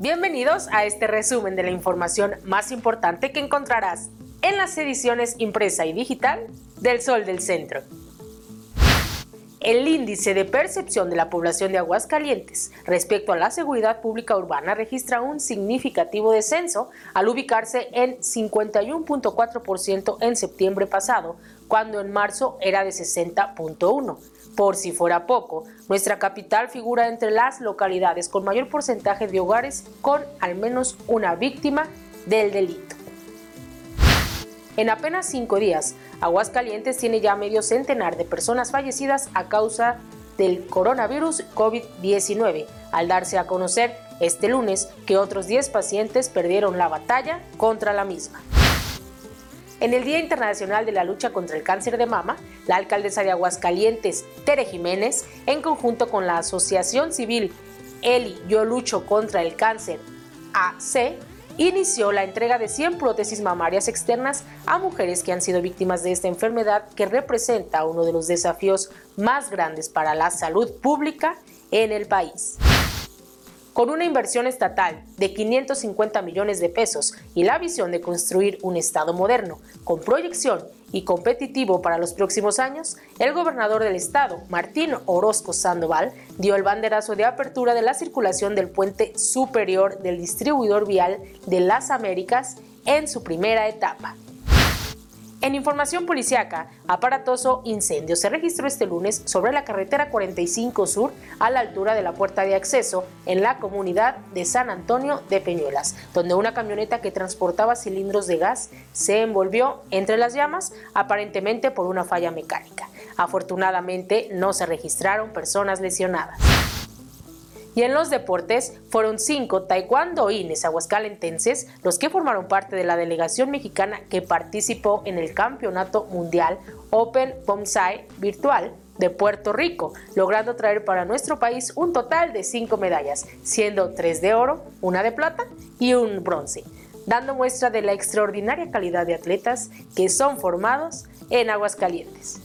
Bienvenidos a este resumen de la información más importante que encontrarás en las ediciones impresa y digital del Sol del Centro. El índice de percepción de la población de Aguascalientes respecto a la seguridad pública urbana registra un significativo descenso al ubicarse en 51.4% en septiembre pasado, cuando en marzo era de 60.1%. Por si fuera poco, nuestra capital figura entre las localidades con mayor porcentaje de hogares con al menos una víctima del delito. En apenas cinco días, Aguascalientes tiene ya medio centenar de personas fallecidas a causa del coronavirus COVID-19, al darse a conocer este lunes que otros 10 pacientes perdieron la batalla contra la misma. En el Día Internacional de la Lucha contra el Cáncer de Mama, la alcaldesa de Aguascalientes, Tere Jiménez, en conjunto con la Asociación Civil Eli Yo Lucho contra el Cáncer AC, inició la entrega de 100 prótesis mamarias externas a mujeres que han sido víctimas de esta enfermedad que representa uno de los desafíos más grandes para la salud pública en el país con una inversión estatal de 550 millones de pesos y la visión de construir un Estado moderno, con proyección y competitivo para los próximos años, el gobernador del estado, Martín Orozco Sandoval, dio el banderazo de apertura de la circulación del puente superior del distribuidor vial de las Américas en su primera etapa. En información policiaca, aparatoso incendio se registró este lunes sobre la carretera 45 Sur a la altura de la puerta de acceso en la comunidad de San Antonio de Peñuelas, donde una camioneta que transportaba cilindros de gas se envolvió entre las llamas, aparentemente por una falla mecánica. Afortunadamente no se registraron personas lesionadas. Y en los deportes fueron cinco taekwondoines aguascalentenses los que formaron parte de la delegación mexicana que participó en el Campeonato Mundial Open Bonsai Virtual de Puerto Rico, logrando traer para nuestro país un total de cinco medallas, siendo tres de oro, una de plata y un bronce, dando muestra de la extraordinaria calidad de atletas que son formados en Aguascalientes.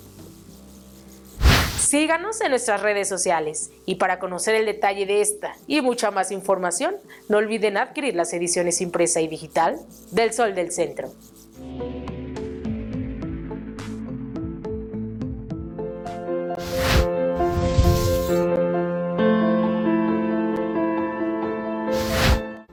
Síganos en nuestras redes sociales y para conocer el detalle de esta y mucha más información, no olviden adquirir las ediciones impresa y digital del Sol del Centro.